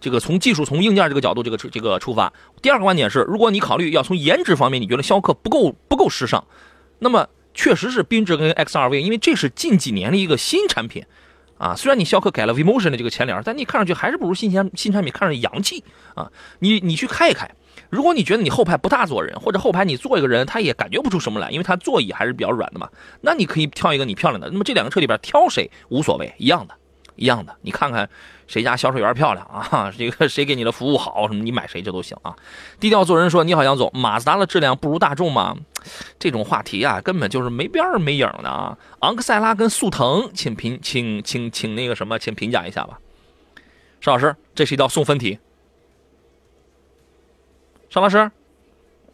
这个从技术、从硬件这个角度，这个这个出发。第二个观点是，如果你考虑要从颜值方面，你觉得逍客不够不够时尚，那么确实是缤智跟 XRV，因为这是近几年的一个新产品啊。虽然你逍客改了 V-Motion 的这个前脸，但你看上去还是不如新鲜新产品看着洋气啊。你你去开一开，如果你觉得你后排不大坐人，或者后排你坐一个人，他也感觉不出什么来，因为它座椅还是比较软的嘛，那你可以挑一个你漂亮的。那么这两个车里边挑谁无所谓，一样的。一样的，你看看谁家销售员漂亮啊？这个 谁给你的服务好，什么你买谁这都行啊。低调做人说：“你好，杨总，马自达的质量不如大众吗？”这种话题啊，根本就是没边儿没影的啊。昂克赛拉跟速腾，请评，请请请那个什么，请评价一下吧。邵老师，这是一道送分题。邵老师，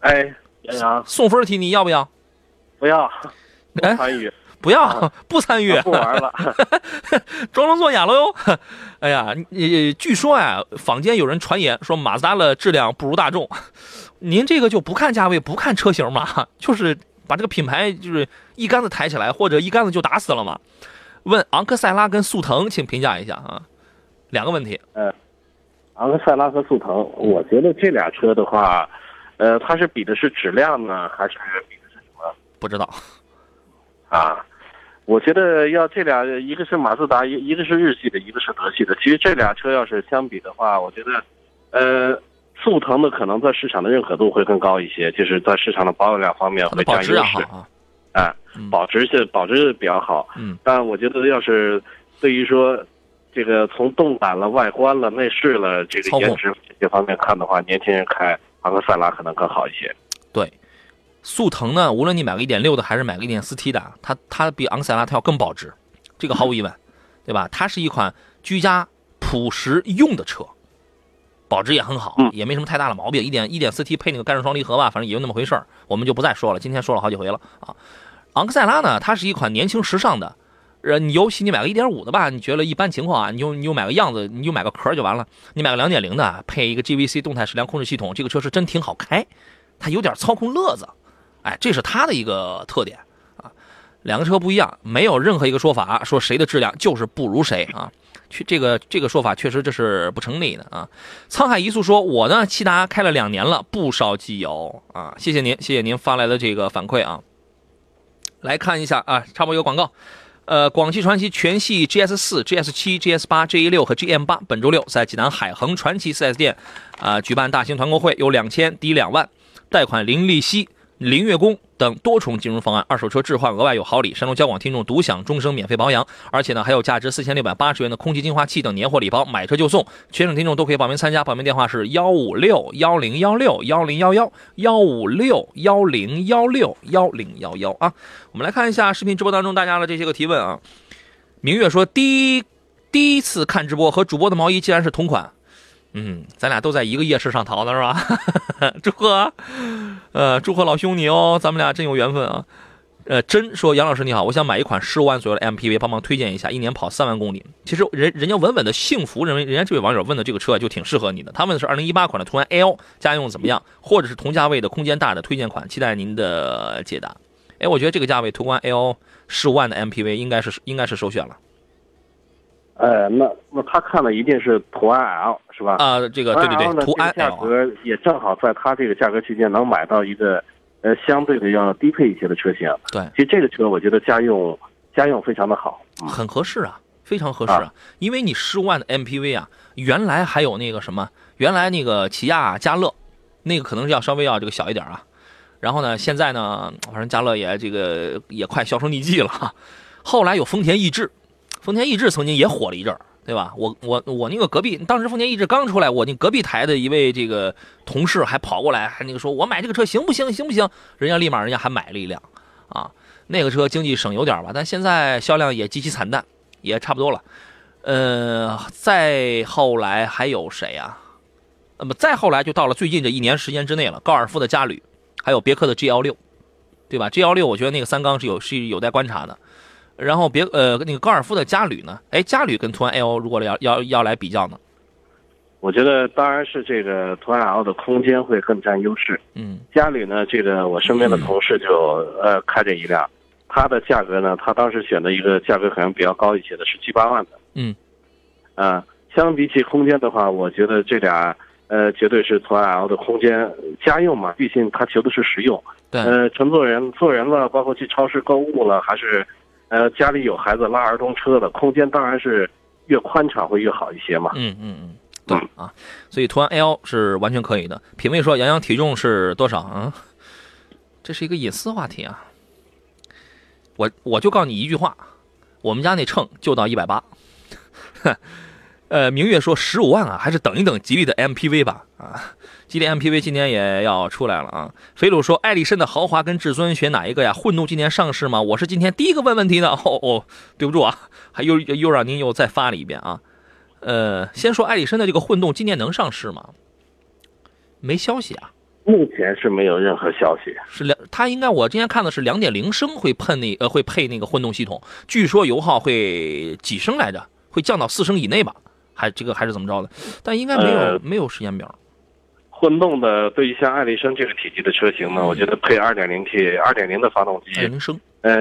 哎，杨洋，送分题你要不要？不要，不哎参与，不要，不参与，不玩了。装聋作哑了哟！哎呀，你据说啊，坊间有人传言说马自达的质量不如大众，您这个就不看价位，不看车型嘛，就是把这个品牌就是一竿子抬起来，或者一竿子就打死了嘛？问昂克赛拉跟速腾，请评价一下啊，两个问题。昂克赛拉和速腾，我觉得这俩车的话，呃，它是比的是质量呢，还是比的是什么不知道，啊？我觉得要这俩，一个是马自达，一一个是日系的，一个是德系的。其实这俩车要是相比的话，我觉得，呃，速腾的可能在市场的认可度会更高一些，就是在市场的保有量方面会占优势。啊。保值是保值比较好，嗯，但我觉得要是对于说这个从动感了、外观了、内饰了这个颜值这些方面看的话，年轻人开昂克赛拉可能更好一些。对，速腾呢，无论你买个1.6的还是买个 1.4T 的，它它比昂克赛拉它要更保值，这个毫无疑问，对吧？它是一款居家朴实用的车，保值也很好，嗯也没什么太大的毛病。一点 1.4T 配那个干式双离合吧，反正也就那么回事儿，我们就不再说了。今天说了好几回了啊。昂克赛拉呢，它是一款年轻时尚的。呃，你尤其你买个1.5的吧，你觉得一般情况啊，你就你就买个样子，你就买个壳就完了。你买个2.0的，配一个 GVC 动态矢量控制系统，这个车是真挺好开，它有点操控乐子，哎，这是它的一个特点啊。两个车不一样，没有任何一个说法说谁的质量就是不如谁啊。去这个这个说法确实这是不成立的啊。沧海一粟说，我呢骐达开了两年了，不烧机油啊。谢谢您，谢谢您发来的这个反馈啊。来看一下啊，插播一个广告。呃，广汽传祺全系 GS 四、GS 七、GS 八、GE 六和 GM 八本周六在济南海恒传祺 4S 店啊、举办大型团购会，有两千抵两万，贷款零利息、零月供等多重金融方案，二手车置换额外有好礼，山东交广听众独享终生免费保养，而且呢还有价值四千六百八十元的空气净化器等年货礼包，买车就送，全省听众都可以报名参加，报名电话是幺五六幺零幺六幺零幺幺幺五六幺零幺六幺零幺幺啊。我们来看一下视频直播当中大家的这些个提问啊。明月说，第一第一次看直播和主播的毛衣竟然是同款，嗯，咱俩都在一个夜市上淘的是吧？祝贺，呃，祝贺老兄你哦，咱们俩真有缘分啊。呃，真说杨老师你好，我想买一款十五万左右的 MPV，帮忙推荐一下，一年跑三万公里。其实人人家稳稳的幸福，认为人家这位网友问的这个车就挺适合你的。他问的是二零一八款的途安 L，家用怎么样？或者是同价位的空间大的推荐款，期待您的解答。哎，我觉得这个价位途观 L 十五万的 MPV 应该是应该是首选了。呃，那那他看的一定是途安 L 是吧？啊，这个对对对，途安 L 价格也正好在他这个价格区间能买到一个呃相对的要低配一些的车型。对，其实这个车我觉得家用家用非常的好，很合适啊，非常合适啊。因为你十五万的 MPV 啊，原来还有那个什么，原来那个起亚嘉乐，那个可能是要稍微要这个小一点啊。然后呢，现在呢，反正嘉乐也这个也快销声匿迹了。后来有丰田逸致，丰田逸致曾经也火了一阵儿，对吧？我我我那个隔壁，当时丰田逸致刚出来，我那隔壁台的一位这个同事还跑过来，还那个说我买这个车行不行？行不行？人家立马人家还买了一辆，啊，那个车经济省油点吧，但现在销量也极其惨淡，也差不多了。呃，再后来还有谁呀？那么再后来就到了最近这一年时间之内了，高尔夫的嘉旅。还有别克的 G 幺六，对吧？G 幺六我觉得那个三缸是有是有待观察的。然后别呃那个高尔夫的嘉旅呢？哎，嘉旅跟途安 L 如果要要要来比较呢？我觉得当然是这个途安 L 的空间会更占优势。嗯，嘉旅呢，这个我身边的同事就呃开着一辆，它的价格呢，他当时选的一个价格可能比较高一些的是七八万的。嗯，啊，相比起空间的话，我觉得这俩。呃，绝对是途安 L 的空间家用嘛，毕竟它求的是实用。对。呃，乘坐人坐人了，包括去超市购物了，还是，呃，家里有孩子拉儿童车的空间，当然是越宽敞会越好一些嘛。嗯嗯嗯，对啊，所以途安 L 是完全可以的。品味说杨洋体重是多少？啊，这是一个隐私话题啊。我我就告诉你一句话，我们家那秤就到一百八。呃，明月说十五万啊，还是等一等吉利的 MPV 吧。啊，吉利 MPV 今年也要出来了啊。肥鲁说，艾力绅的豪华跟至尊选哪一个呀？混动今年上市吗？我是今天第一个问问题的。哦哦，对不住啊，还又又让您又再发了一遍啊。呃，先说艾力绅的这个混动今年能上市吗？没消息啊。目前是没有任何消息。是两，它应该我今天看的是两点零升会喷那呃会配那个混动系统，据说油耗会几升来着？会降到四升以内吧？还这个还是怎么着的？但应该没有没有时间表。混动的对于像艾力绅这个体积的车型呢，我觉得配 2.0T、2.0的发动机，零升，呃，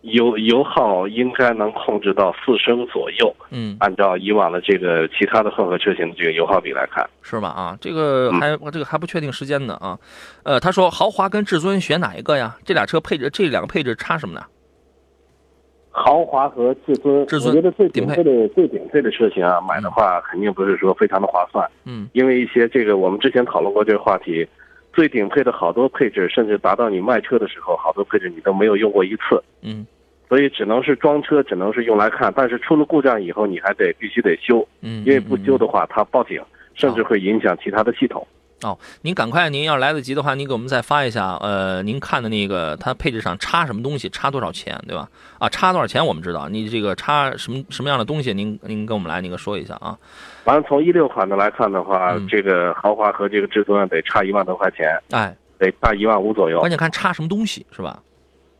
油油耗应该能控制到四升左右。嗯，按照以往的这个其他的混合车型的这个油耗比来看，是吧？啊，这个还这个还不确定时间呢啊。呃，他说豪华跟至尊选哪一个呀？这俩车配置这两个配置差什么呢？豪华和至尊，我觉得最顶配的最顶配的车型啊，买的话肯定不是说非常的划算。嗯，因为一些这个我们之前讨论过这个话题，最顶配的好多配置，甚至达到你卖车的时候，好多配置你都没有用过一次。嗯，所以只能是装车，只能是用来看。但是出了故障以后，你还得必须得修。嗯，因为不修的话，它报警，甚至会影响其他的系统。哦，您赶快，您要来得及的话，您给我们再发一下。呃，您看的那个，它配置上差什么东西，差多少钱，对吧？啊，差多少钱我们知道，你这个差什么什么样的东西，您您跟我们来那个说一下啊。反正，从一六款的来看的话，这个豪华和这个至尊得差一万多块钱，哎，得差一万五左右。关键看差什么东西是吧？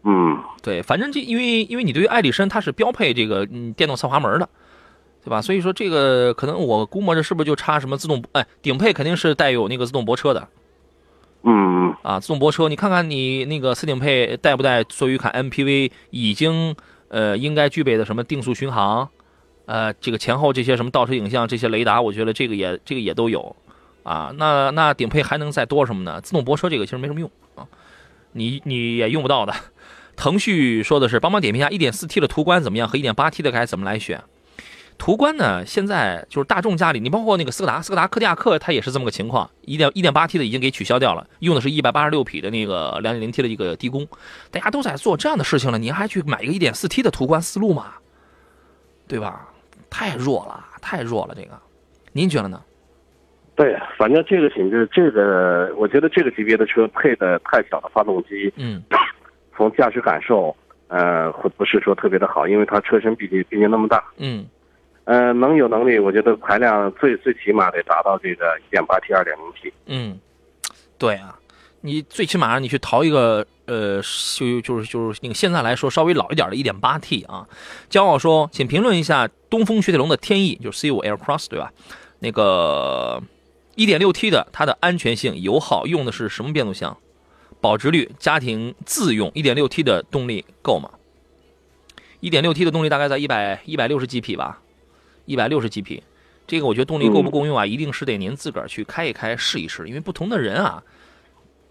嗯，对，反正这因为因为你对于爱丽绅它是标配这个嗯电动侧滑门的。对吧？所以说这个可能我估摸着是不是就差什么自动？哎，顶配肯定是带有那个自动泊车的。嗯啊，自动泊车，你看看你那个四顶配带不带？作为一款 MPV，已经呃应该具备的什么定速巡航，呃，这个前后这些什么倒车影像、这些雷达，我觉得这个也这个也都有。啊，那那顶配还能再多什么呢？自动泊车这个其实没什么用啊，你你也用不到的。腾讯说的是帮忙点评一下 1.4T 的途观怎么样，和 1.8T 的该怎么来选？途观呢？现在就是大众家里，你包括那个斯柯达、斯柯达柯迪亚克，它也是这么个情况。一点一点八 T 的已经给取消掉了，用的是一百八十六匹的那个两点零 T 的一个低功。大家都在做这样的事情了，你还去买一个一点四 T 的途观思路吗？对吧？太弱了，太弱了。这个，您觉得呢？对，反正这个品质，这个我觉得这个级别的车配的太小的发动机，嗯，从驾驶感受，呃，会不是说特别的好，因为它车身毕竟毕竟那么大，嗯。呃，能有能力，我觉得排量最最起码得达到这个一点八 T、二点零 T。嗯，对啊，你最起码你去淘一个呃，就就是就是那个现在来说稍微老一点的 1.8T 啊。骄傲说，请评论一下东风雪铁龙的天翼，就是 C5 Aircross 对吧？那个 1.6T 的它的安全性、油耗用的是什么变速箱？保值率、家庭自用 1.6T 的动力够吗？1.6T 的动力大概在一百一百六十几匹吧，一百六十几匹。这个我觉得动力够不够用啊？一定是得您自个儿去开一开试一试，因为不同的人啊，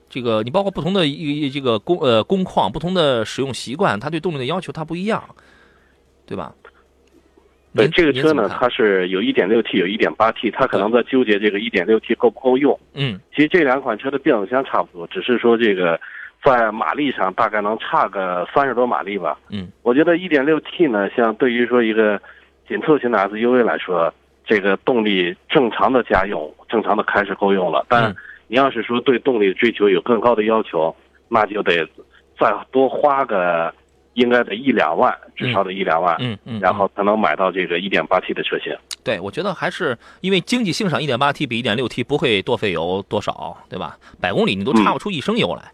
这个你包括不同的一这个工呃工况、不同的使用习惯，他对动力的要求它不一样，对吧？对您这个车呢，它是有一点六 T，有一点八 T，它可能在纠结这个一点六 T 够不够用。嗯其实这两款车的变速箱差不多，只是说这个在马力上大概能差个三十多马力吧。嗯我觉得一点六 T 呢，像对于说一个紧凑型的 SUV 来说，这个动力正常的家用、正常的开是够用了。但嗯你要是说对动力追求有更高的要求，那就得再多花个应该得一两万，至少得一两万，嗯嗯，然后才能买到这个 1.8T 的车型。对，我觉得还是因为经济性上，1.8T 比 1.6T 不会多费油多少，对吧？百公里你都差不出一升油来。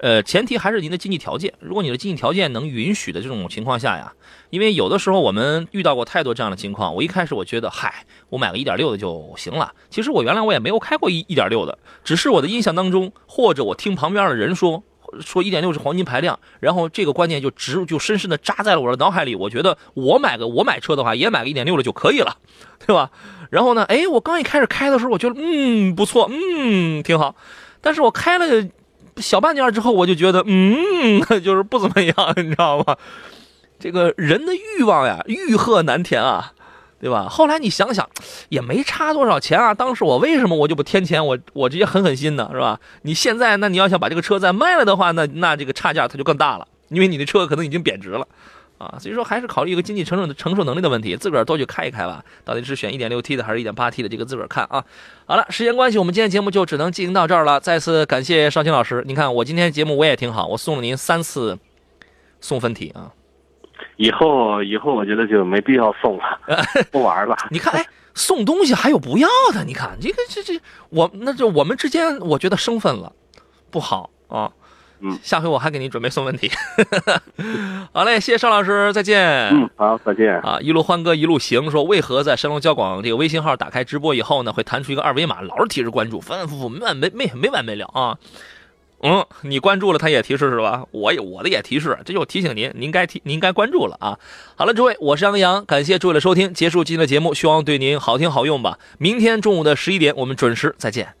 呃，前提还是您的经济条件。如果你的经济条件能允许的这种情况下呀，因为有的时候我们遇到过太多这样的情况。我一开始我觉得，嗨，我买个1.6的就行了。其实我原来我也没有开过一1.6的，只是我的印象当中，或者我听旁边的人说。说1.6是黄金排量，然后这个观念就直就深深的扎在了我的脑海里。我觉得我买个我买车的话，也买个1.6的就可以了，对吧？然后呢，哎，我刚一开始开的时候，我觉得嗯不错，嗯挺好，但是我开了小半年之后，我就觉得嗯 就是不怎么样，你知道吗？这个人的欲望呀，欲壑难填啊，对吧？后来你想想，也没差多少钱啊。当时我为什么我就不添钱，我我直接狠狠心呢，是吧？你现在那你要想把这个车再卖了的话，那那这个差价它就更大了，因为你的车可能已经贬值了。啊，所以说还是考虑一个经济承受的承受能力的问题，自个儿多去开一开吧。到底是选 1.6T 的还是 1.8T 的，这个自个儿看啊。好了，时间关系，我们今天节目就只能进行到这儿了。再次感谢邵青老师，您看我今天节目我也挺好，我送了您三次送分题啊。以后以后我觉得就没必要送了，不玩了。你看，哎，送东西还有不要的，你看这个这这，我那就我们之间，我觉得生分了，不好啊。嗯，下回我还给您准备送问题。好嘞，谢谢邵老师，再见。嗯，好，再见。啊，一路欢歌一路行，说为何在山东交广这个微信号打开直播以后呢，会弹出一个二维码，老是提示关注，反反复复没完没没没完没了啊。嗯，你关注了，他也提示是吧？我也我的也提示，这就提醒您，您该提您该关注了啊。好了，诸位，我是杨洋，感谢诸位的收听，结束今天的节目，希望对您好听好用吧。明天中午的十一点，我们准时再见。